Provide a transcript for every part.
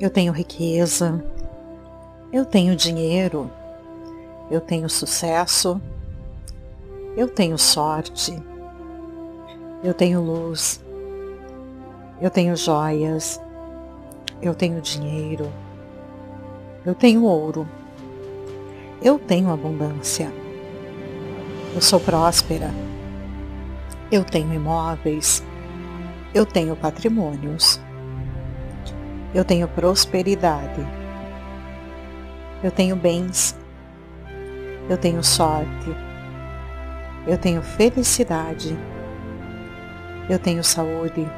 Eu tenho riqueza. Eu tenho dinheiro. Eu tenho sucesso. Eu tenho sorte. Eu tenho luz. Eu tenho joias. Eu tenho dinheiro. Eu tenho ouro. Eu tenho abundância. Eu sou próspera. Eu tenho imóveis. Eu tenho patrimônios. Eu tenho prosperidade. Eu tenho bens. Eu tenho sorte. Eu tenho felicidade. Eu tenho saúde.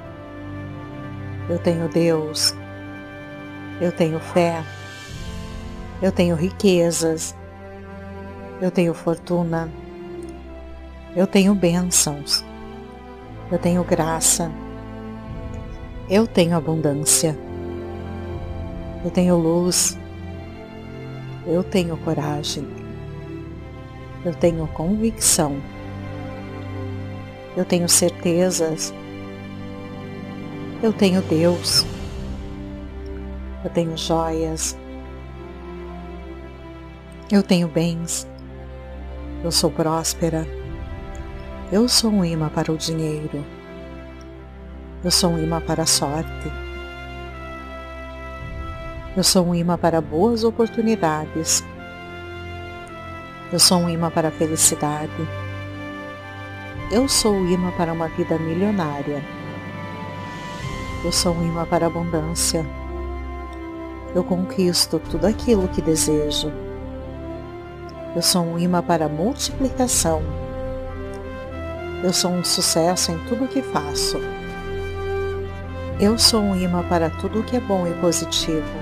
Eu tenho Deus. Eu tenho fé. Eu tenho riquezas. Eu tenho fortuna. Eu tenho bênçãos. Eu tenho graça. Eu tenho abundância. Eu tenho luz. Eu tenho coragem. Eu tenho convicção. Eu tenho certezas. Eu tenho Deus. Eu tenho joias. Eu tenho bens. Eu sou próspera. Eu sou um imã para o dinheiro. Eu sou um imã para a sorte. Eu sou um imã para boas oportunidades. Eu sou um imã para a felicidade. Eu sou o imã para uma vida milionária. Eu sou um imã para a abundância. Eu conquisto tudo aquilo que desejo. Eu sou um imã para a multiplicação. Eu sou um sucesso em tudo o que faço. Eu sou um imã para tudo o que é bom e positivo.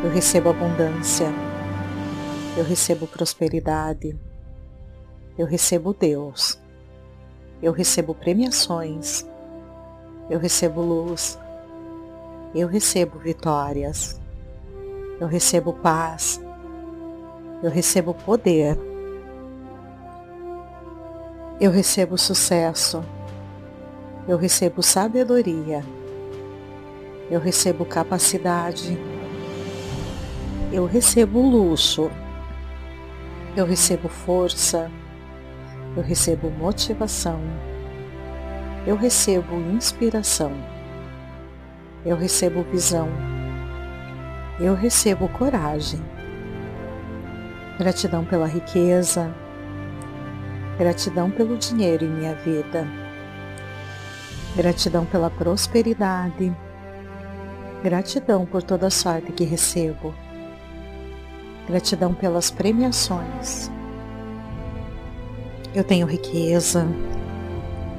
Eu recebo abundância. Eu recebo prosperidade. Eu recebo Deus. Eu recebo premiações. Eu recebo luz. Eu recebo vitórias. Eu recebo paz. Eu recebo poder. Eu recebo sucesso. Eu recebo sabedoria. Eu recebo capacidade eu recebo luxo, eu recebo força, eu recebo motivação, eu recebo inspiração, eu recebo visão, eu recebo coragem. Gratidão pela riqueza, gratidão pelo dinheiro em minha vida, gratidão pela prosperidade, gratidão por toda a sorte que recebo Gratidão pelas premiações. Eu tenho riqueza.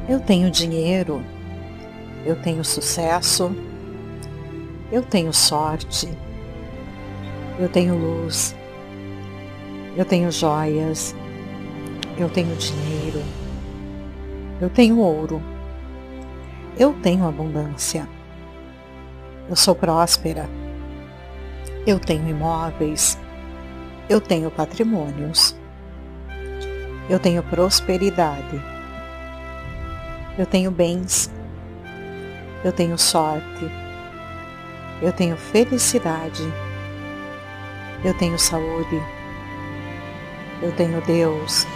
Eu tenho dinheiro. Eu tenho sucesso. Eu tenho sorte. Eu tenho luz. Eu tenho joias. Eu tenho dinheiro. Eu tenho ouro. Eu tenho abundância. Eu sou próspera. Eu tenho imóveis. Eu tenho patrimônios. Eu tenho prosperidade. Eu tenho bens. Eu tenho sorte. Eu tenho felicidade. Eu tenho saúde. Eu tenho Deus.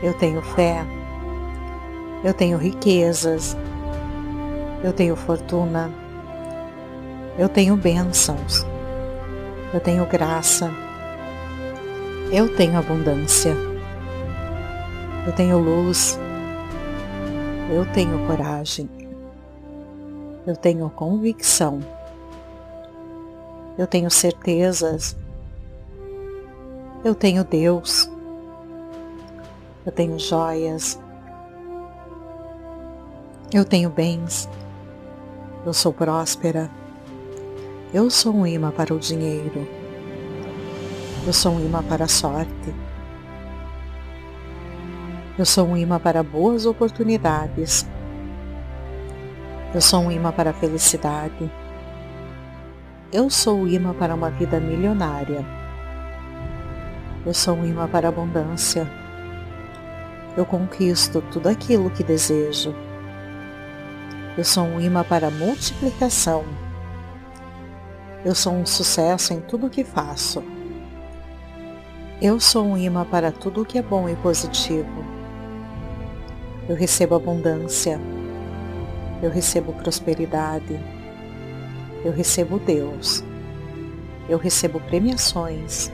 Eu tenho fé. Eu tenho riquezas. Eu tenho fortuna. Eu tenho bênçãos. Eu tenho graça. Eu tenho abundância. Eu tenho luz. Eu tenho coragem. Eu tenho convicção. Eu tenho certezas. Eu tenho Deus. Eu tenho joias. Eu tenho bens. Eu sou próspera. Eu sou um imã para o dinheiro. Eu sou um imã para a sorte. Eu sou um imã para boas oportunidades. Eu sou um imã para a felicidade. Eu sou o imã para uma vida milionária. Eu sou um imã para a abundância. Eu conquisto tudo aquilo que desejo. Eu sou um imã para a multiplicação. Eu sou um sucesso em tudo o que faço. Eu sou um imã para tudo o que é bom e positivo. Eu recebo abundância. Eu recebo prosperidade. Eu recebo Deus. Eu recebo premiações.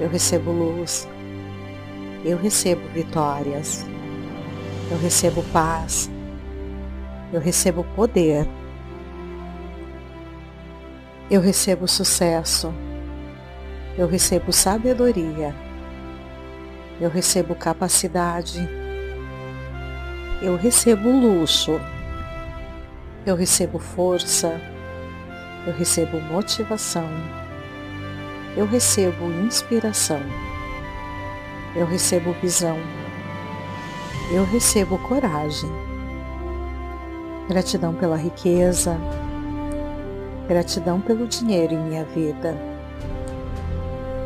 Eu recebo luz. Eu recebo vitórias. Eu recebo paz. Eu recebo poder. Eu recebo sucesso. Eu recebo sabedoria. Eu recebo capacidade. Eu recebo luxo. Eu recebo força. Eu recebo motivação. Eu recebo inspiração. Eu recebo visão. Eu recebo coragem. Gratidão pela riqueza. Gratidão pelo dinheiro em minha vida.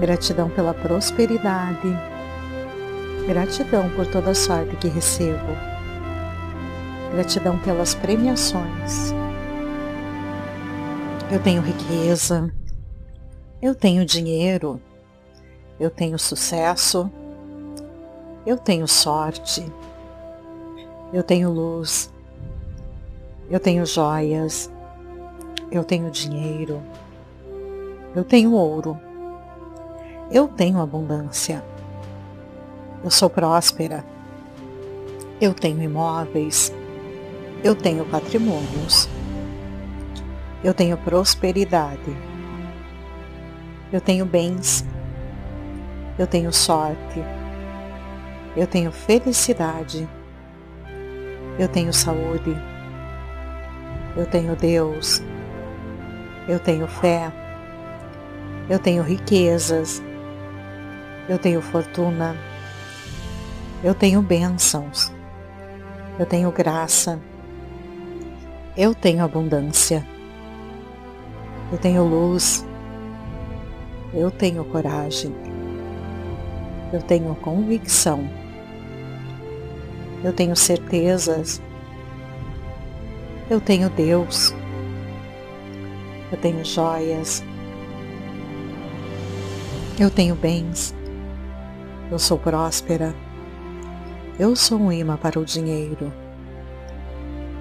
Gratidão pela prosperidade. Gratidão por toda a sorte que recebo. Gratidão pelas premiações. Eu tenho riqueza. Eu tenho dinheiro. Eu tenho sucesso. Eu tenho sorte. Eu tenho luz. Eu tenho joias. Eu tenho dinheiro. Eu tenho ouro. Eu tenho abundância. Eu sou próspera. Eu tenho imóveis. Eu tenho patrimônios. Eu tenho prosperidade. Eu tenho bens. Eu tenho sorte. Eu tenho felicidade. Eu tenho saúde. Eu tenho Deus. Eu tenho fé. Eu tenho riquezas. Eu tenho fortuna. Eu tenho bênçãos. Eu tenho graça. Eu tenho abundância. Eu tenho luz. Eu tenho coragem. Eu tenho convicção. Eu tenho certezas. Eu tenho Deus. Eu tenho joias. Eu tenho bens. Eu sou próspera. Eu sou um imã para o dinheiro.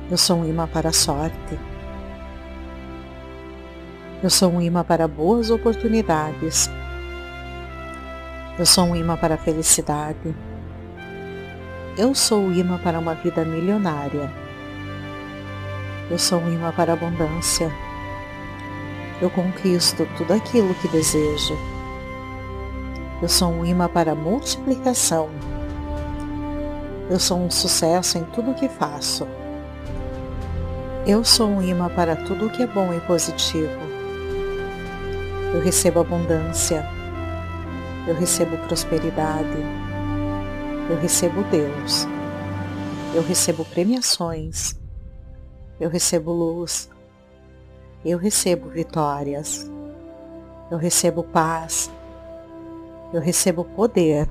Eu sou um imã para a sorte. Eu sou um imã para boas oportunidades. Eu sou um imã para a felicidade. Eu sou um imã para uma vida milionária. Eu sou um imã para a abundância. Eu conquisto tudo aquilo que desejo. Eu sou um imã para multiplicação. Eu sou um sucesso em tudo o que faço. Eu sou um imã para tudo o que é bom e positivo. Eu recebo abundância. Eu recebo prosperidade. Eu recebo Deus. Eu recebo premiações. Eu recebo luz. Eu recebo vitórias. Eu recebo paz. Eu recebo poder.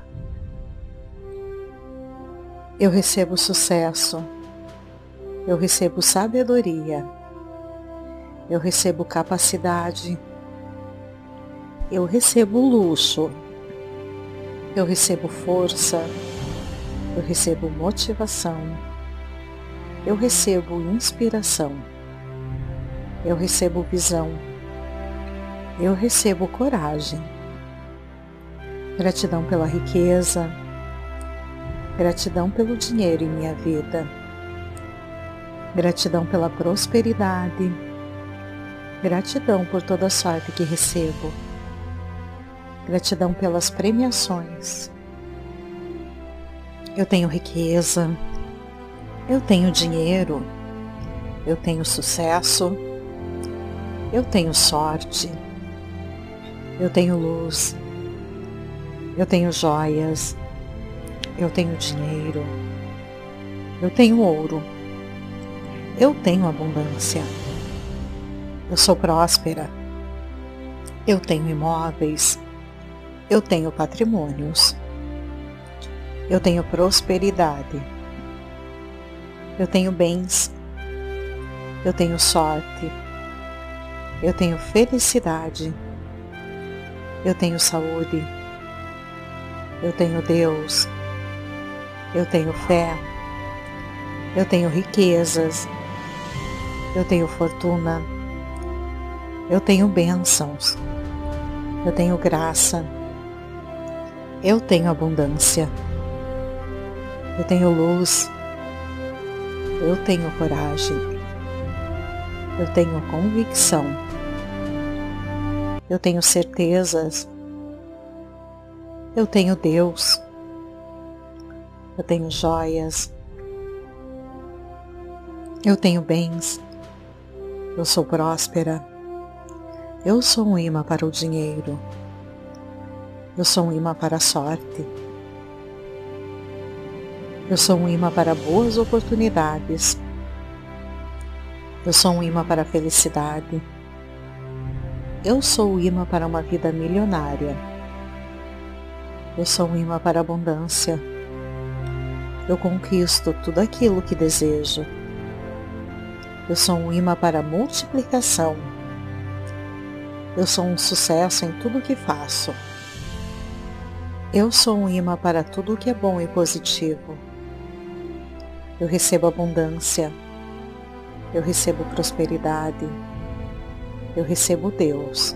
Eu recebo sucesso. Eu recebo sabedoria. Eu recebo capacidade eu recebo luxo, eu recebo força, eu recebo motivação, eu recebo inspiração, eu recebo visão, eu recebo coragem. Gratidão pela riqueza, gratidão pelo dinheiro em minha vida, gratidão pela prosperidade, gratidão por toda a sorte que recebo Gratidão pelas premiações. Eu tenho riqueza. Eu tenho dinheiro. Eu tenho sucesso. Eu tenho sorte. Eu tenho luz. Eu tenho joias. Eu tenho dinheiro. Eu tenho ouro. Eu tenho abundância. Eu sou próspera. Eu tenho imóveis. Eu tenho patrimônios. Eu tenho prosperidade. Eu tenho bens. Eu tenho sorte. Eu tenho felicidade. Eu tenho saúde. Eu tenho Deus. Eu tenho fé. Eu tenho riquezas. Eu tenho fortuna. Eu tenho bênçãos. Eu tenho graça. Eu tenho abundância. Eu tenho luz. Eu tenho coragem. Eu tenho convicção. Eu tenho certezas. Eu tenho Deus. Eu tenho joias. Eu tenho bens. Eu sou próspera. Eu sou um imã para o dinheiro. Eu sou um imã para a sorte. Eu sou um imã para boas oportunidades. Eu sou um imã para a felicidade. Eu sou o imã para uma vida milionária. Eu sou um imã para a abundância. Eu conquisto tudo aquilo que desejo. Eu sou um imã para a multiplicação. Eu sou um sucesso em tudo o que faço. Eu sou um imã para tudo o que é bom e positivo. Eu recebo abundância. Eu recebo prosperidade. Eu recebo Deus.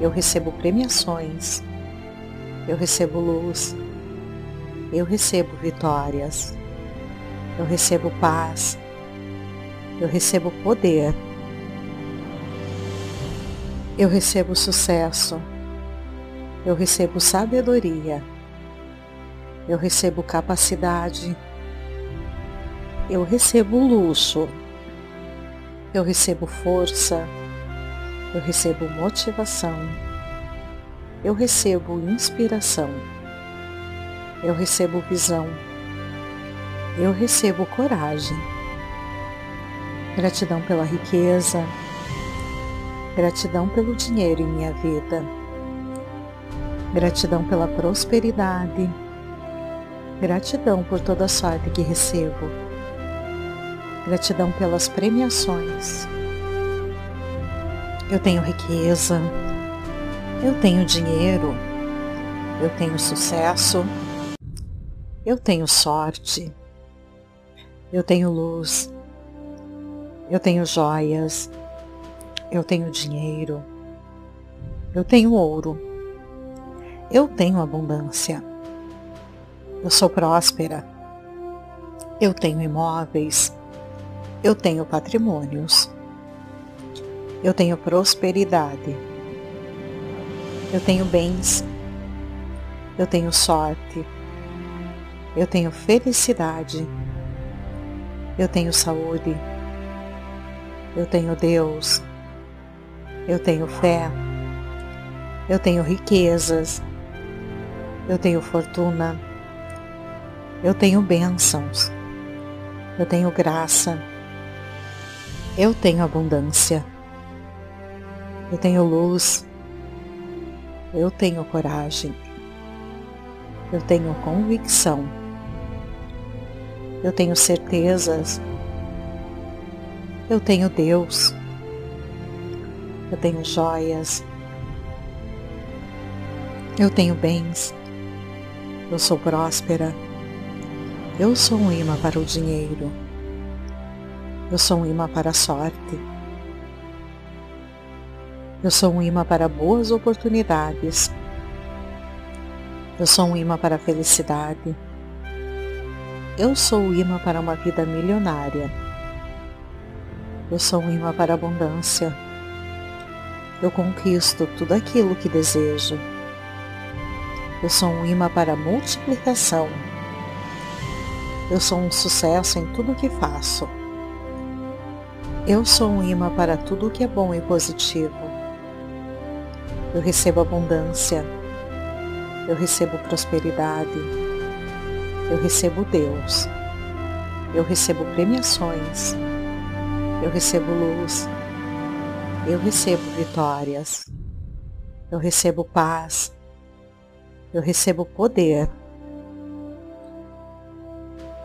Eu recebo premiações. Eu recebo luz. Eu recebo vitórias. Eu recebo paz eu recebo poder, eu recebo sucesso, eu recebo sabedoria, eu recebo capacidade, eu recebo luxo, eu recebo força, eu recebo motivação, eu recebo inspiração, eu recebo visão, eu recebo coragem. Gratidão pela riqueza. Gratidão pelo dinheiro em minha vida. Gratidão pela prosperidade. Gratidão por toda a sorte que recebo. Gratidão pelas premiações. Eu tenho riqueza. Eu tenho dinheiro. Eu tenho sucesso. Eu tenho sorte. Eu tenho luz. Eu tenho joias, eu tenho dinheiro, eu tenho ouro, eu tenho abundância, eu sou próspera, eu tenho imóveis, eu tenho patrimônios, eu tenho prosperidade, eu tenho bens, eu tenho sorte, eu tenho felicidade, eu tenho saúde eu tenho Deus, eu tenho fé, eu tenho riquezas, eu tenho fortuna, eu tenho bênçãos, eu tenho graça, eu tenho abundância, eu tenho luz, eu tenho coragem, eu tenho convicção, eu tenho certezas eu tenho Deus. Eu tenho joias. Eu tenho bens. Eu sou próspera. Eu sou um imã para o dinheiro. Eu sou um imã para a sorte. Eu sou um imã para boas oportunidades. Eu sou um imã para a felicidade. Eu sou o imã para uma vida milionária. Eu sou um imã para a abundância. Eu conquisto tudo aquilo que desejo. Eu sou um imã para a multiplicação. Eu sou um sucesso em tudo o que faço. Eu sou um imã para tudo o que é bom e positivo. Eu recebo abundância. Eu recebo prosperidade. Eu recebo Deus. Eu recebo premiações. Eu recebo luz. Eu recebo vitórias. Eu recebo paz. Eu recebo poder.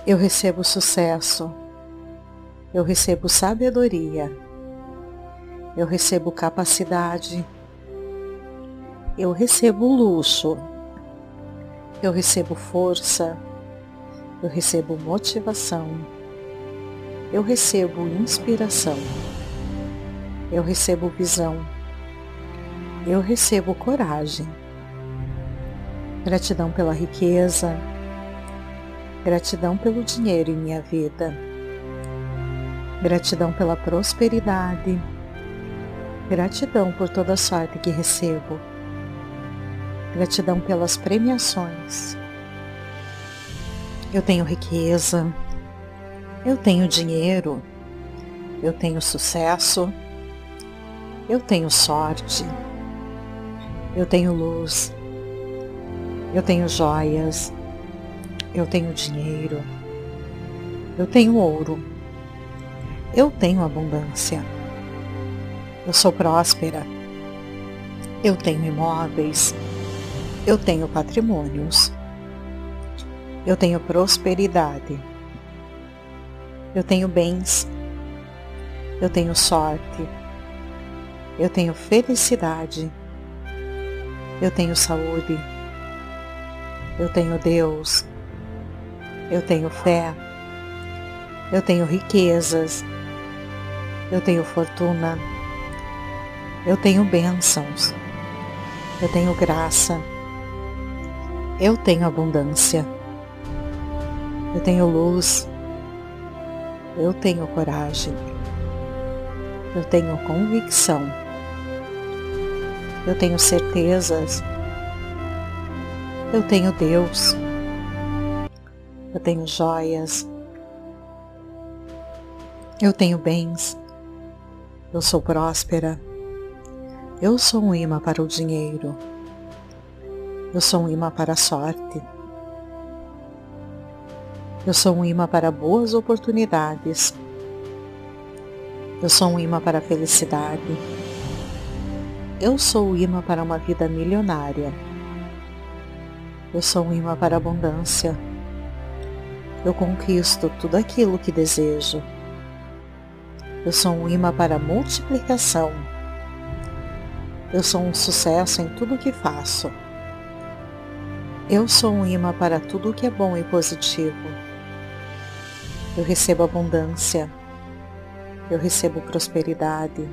Eu recebo sucesso. Eu recebo sabedoria. Eu recebo capacidade. Eu recebo luxo. Eu recebo força. Eu recebo motivação. Eu recebo inspiração. Eu recebo visão. Eu recebo coragem. Gratidão pela riqueza. Gratidão pelo dinheiro em minha vida. Gratidão pela prosperidade. Gratidão por toda a sorte que recebo. Gratidão pelas premiações. Eu tenho riqueza. Eu tenho dinheiro. Eu tenho sucesso. Eu tenho sorte. Eu tenho luz. Eu tenho joias. Eu tenho dinheiro. Eu tenho ouro. Eu tenho abundância. Eu sou próspera. Eu tenho imóveis. Eu tenho patrimônios. Eu tenho prosperidade. Eu tenho bens. Eu tenho sorte. Eu tenho felicidade. Eu tenho saúde. Eu tenho Deus. Eu tenho fé. Eu tenho riquezas. Eu tenho fortuna. Eu tenho bênçãos. Eu tenho graça. Eu tenho abundância. Eu tenho luz. Eu tenho coragem. Eu tenho convicção. Eu tenho certezas. Eu tenho Deus. Eu tenho joias. Eu tenho bens. Eu sou próspera. Eu sou um imã para o dinheiro. Eu sou um imã para a sorte. Eu sou um imã para boas oportunidades. Eu sou um imã para a felicidade. Eu sou o imã para uma vida milionária. Eu sou um imã para a abundância. Eu conquisto tudo aquilo que desejo. Eu sou um imã para a multiplicação. Eu sou um sucesso em tudo que faço. Eu sou um imã para tudo que é bom e positivo. Eu recebo abundância. Eu recebo prosperidade.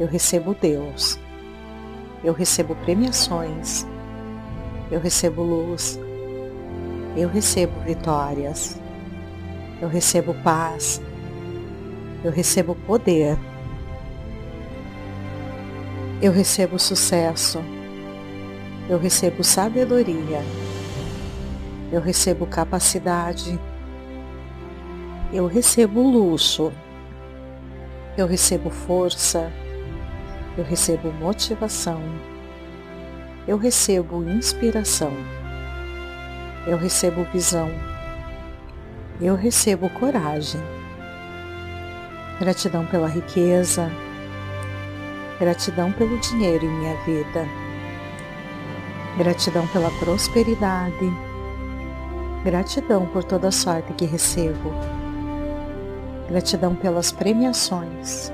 Eu recebo Deus. Eu recebo premiações. Eu recebo luz. Eu recebo vitórias. Eu recebo paz. Eu recebo poder. Eu recebo sucesso. Eu recebo sabedoria. Eu recebo capacidade. Eu recebo luxo, eu recebo força, eu recebo motivação, eu recebo inspiração, eu recebo visão, eu recebo coragem. Gratidão pela riqueza, gratidão pelo dinheiro em minha vida, gratidão pela prosperidade, gratidão por toda a sorte que recebo Gratidão pelas premiações.